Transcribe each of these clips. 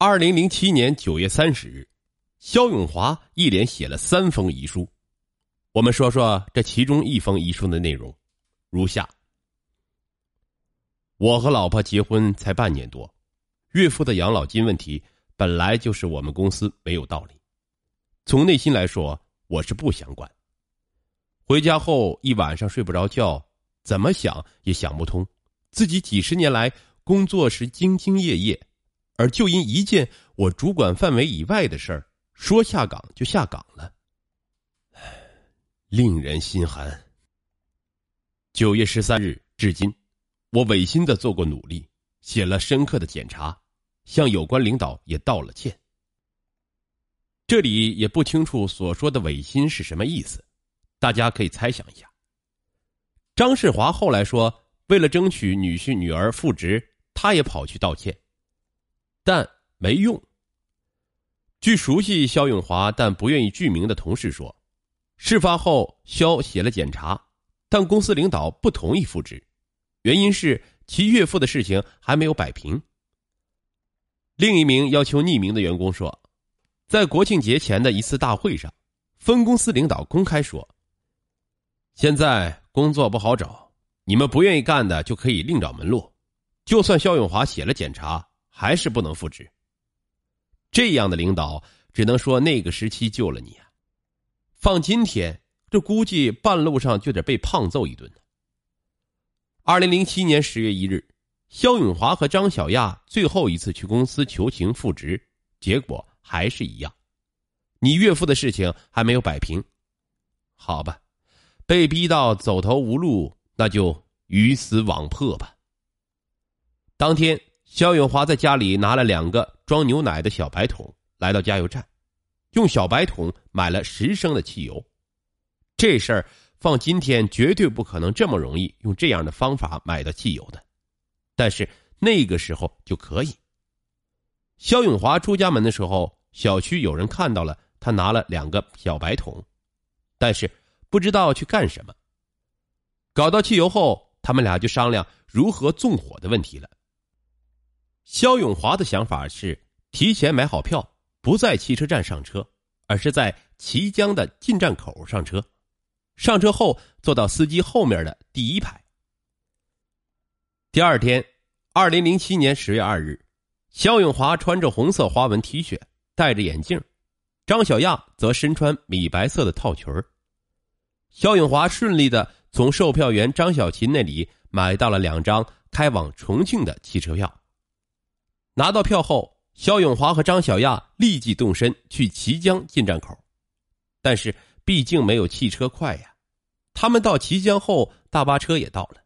二零零七年九月三十日，肖永华一连写了三封遗书。我们说说这其中一封遗书的内容，如下：我和老婆结婚才半年多，岳父的养老金问题本来就是我们公司没有道理。从内心来说，我是不想管。回家后一晚上睡不着觉，怎么想也想不通，自己几十年来工作时兢兢业业。而就因一件我主管范围以外的事儿，说下岗就下岗了，令人心寒。九月十三日至今，我违心的做过努力，写了深刻的检查，向有关领导也道了歉。这里也不清楚所说的违心是什么意思，大家可以猜想一下。张世华后来说，为了争取女婿女儿复职，他也跑去道歉。但没用。据熟悉肖永华但不愿意具名的同事说，事发后肖写了检查，但公司领导不同意复职，原因是其岳父的事情还没有摆平。另一名要求匿名的员工说，在国庆节前的一次大会上，分公司领导公开说：“现在工作不好找，你们不愿意干的就可以另找门路，就算肖永华写了检查。”还是不能复职。这样的领导只能说那个时期救了你啊！放今天，这估计半路上就得被胖揍一顿二零零七年十月一日，肖永华和张小亚最后一次去公司求情复职，结果还是一样。你岳父的事情还没有摆平，好吧，被逼到走投无路，那就鱼死网破吧。当天。肖永华在家里拿了两个装牛奶的小白桶，来到加油站，用小白桶买了十升的汽油。这事儿放今天绝对不可能这么容易用这样的方法买到汽油的，但是那个时候就可以。肖永华出家门的时候，小区有人看到了他拿了两个小白桶，但是不知道去干什么。搞到汽油后，他们俩就商量如何纵火的问题了。肖永华的想法是提前买好票，不在汽车站上车，而是在綦江的进站口上车。上车后坐到司机后面的第一排。第二天，二零零七年十月二日，肖永华穿着红色花纹 T 恤，戴着眼镜，张小亚则身穿米白色的套裙肖永华顺利的从售票员张小琴那里买到了两张开往重庆的汽车票。拿到票后，肖永华和张小亚立即动身去綦江进站口，但是毕竟没有汽车快呀。他们到綦江后，大巴车也到了。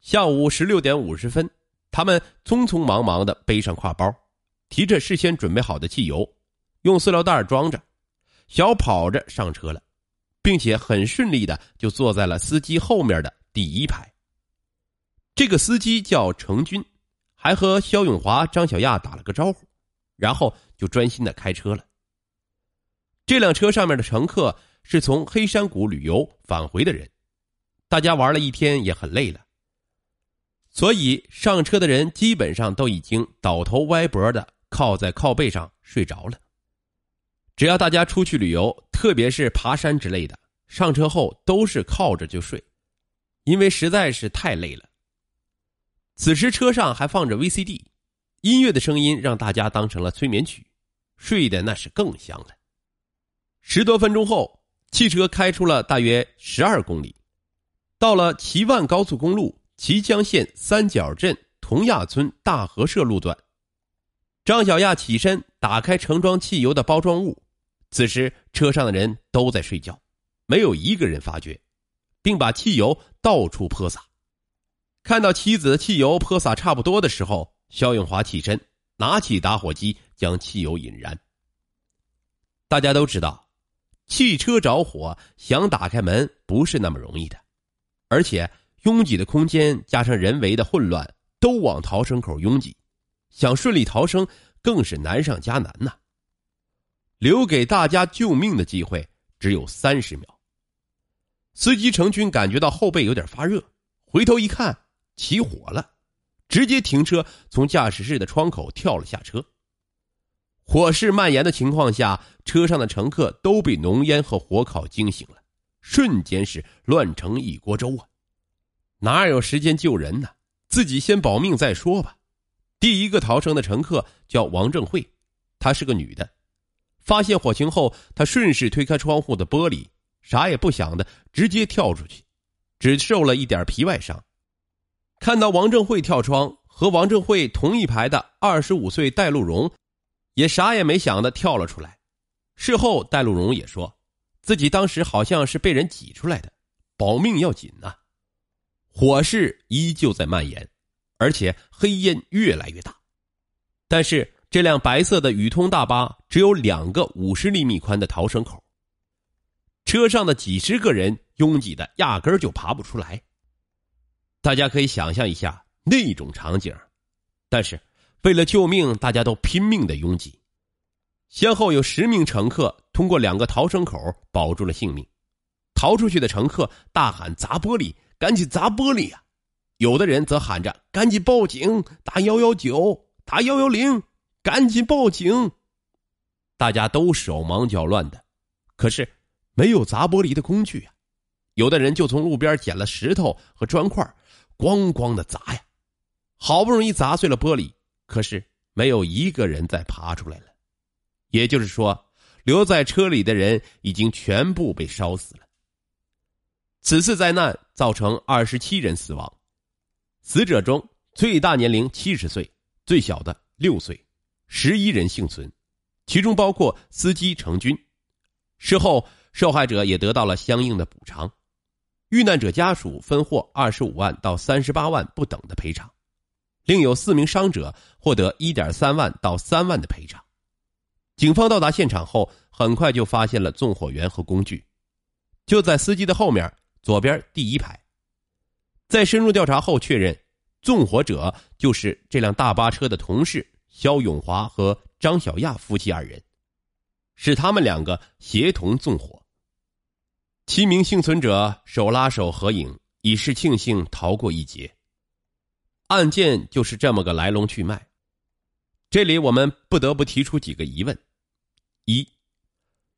下午十六点五十分，他们匆匆忙忙的背上挎包，提着事先准备好的汽油，用塑料袋装着，小跑着上车了，并且很顺利的就坐在了司机后面的第一排。这个司机叫程军。还和肖永华、张小亚打了个招呼，然后就专心的开车了。这辆车上面的乘客是从黑山谷旅游返回的人，大家玩了一天也很累了，所以上车的人基本上都已经倒头歪脖的靠在靠背上睡着了。只要大家出去旅游，特别是爬山之类的，上车后都是靠着就睡，因为实在是太累了。此时车上还放着 VCD，音乐的声音让大家当成了催眠曲，睡得那是更香了。十多分钟后，汽车开出了大约十二公里，到了齐万高速公路綦江县三角镇同亚村大河社路段。张小亚起身打开盛装汽油的包装物，此时车上的人都在睡觉，没有一个人发觉，并把汽油到处泼洒。看到妻子的汽油泼洒差不多的时候，肖永华起身，拿起打火机将汽油引燃。大家都知道，汽车着火想打开门不是那么容易的，而且拥挤的空间加上人为的混乱，都往逃生口拥挤，想顺利逃生更是难上加难呐。留给大家救命的机会只有三十秒。司机程军感觉到后背有点发热，回头一看。起火了，直接停车，从驾驶室的窗口跳了下车，火势蔓延的情况下，车上的乘客都被浓烟和火烤惊醒了，瞬间是乱成一锅粥啊！哪有时间救人呢？自己先保命再说吧。第一个逃生的乘客叫王正慧，她是个女的。发现火情后，她顺势推开窗户的玻璃，啥也不想的直接跳出去，只受了一点皮外伤。看到王正慧跳窗，和王正慧同一排的二十五岁戴露荣。也啥也没想的跳了出来。事后，戴露荣也说，自己当时好像是被人挤出来的，保命要紧呐。火势依旧在蔓延，而且黑烟越来越大。但是，这辆白色的宇通大巴只有两个五十厘米宽的逃生口，车上的几十个人拥挤的压根儿就爬不出来。大家可以想象一下那种场景，但是。为了救命，大家都拼命的拥挤，先后有十名乘客通过两个逃生口保住了性命。逃出去的乘客大喊：“砸玻璃，赶紧砸玻璃呀！”有的人则喊着：“赶紧报警，打幺幺九，打幺幺零，赶紧报警！”大家都手忙脚乱的，可是没有砸玻璃的工具啊。有的人就从路边捡了石头和砖块，咣咣的砸呀，好不容易砸碎了玻璃。可是没有一个人再爬出来了，也就是说，留在车里的人已经全部被烧死了。此次灾难造成二十七人死亡，死者中最大年龄七十岁，最小的六岁，十一人幸存，其中包括司机程军。事后，受害者也得到了相应的补偿，遇难者家属分获二十五万到三十八万不等的赔偿。另有四名伤者获得一点三万到三万的赔偿。警方到达现场后，很快就发现了纵火源和工具，就在司机的后面左边第一排。在深入调查后，确认纵火者就是这辆大巴车的同事肖永华和张小亚夫妻二人，是他们两个协同纵火。七名幸存者手拉手合影，以示庆幸逃过一劫。案件就是这么个来龙去脉，这里我们不得不提出几个疑问：一，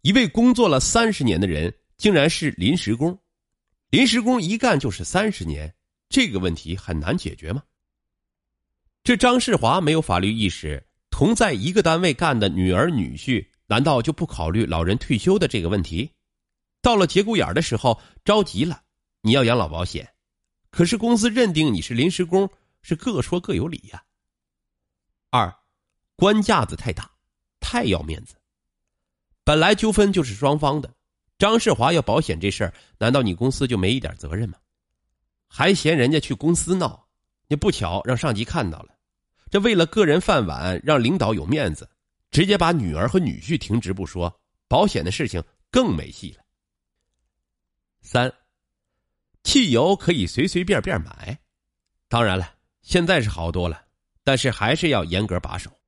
一位工作了三十年的人竟然是临时工，临时工一干就是三十年，这个问题很难解决吗？这张世华没有法律意识，同在一个单位干的女儿女婿，难道就不考虑老人退休的这个问题？到了节骨眼的时候着急了，你要养老保险，可是公司认定你是临时工。是各说各有理呀。二，官架子太大，太要面子。本来纠纷就是双方的，张世华要保险这事儿，难道你公司就没一点责任吗？还嫌人家去公司闹，你不巧让上级看到了，这为了个人饭碗，让领导有面子，直接把女儿和女婿停职不说，保险的事情更没戏了。三，汽油可以随随便便买，当然了。现在是好多了，但是还是要严格把守，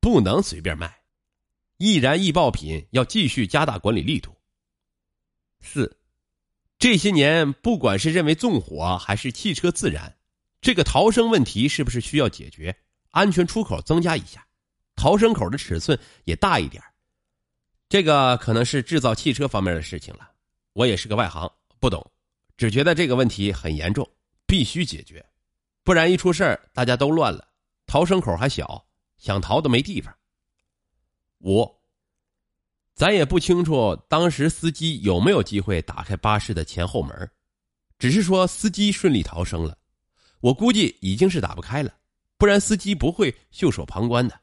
不能随便卖。易燃易爆品要继续加大管理力度。四，这些年不管是认为纵火还是汽车自燃，这个逃生问题是不是需要解决？安全出口增加一下，逃生口的尺寸也大一点。这个可能是制造汽车方面的事情了，我也是个外行，不懂，只觉得这个问题很严重，必须解决。不然一出事，大家都乱了，逃生口还小，想逃都没地方。五，咱也不清楚当时司机有没有机会打开巴士的前后门，只是说司机顺利逃生了。我估计已经是打不开了，不然司机不会袖手旁观的。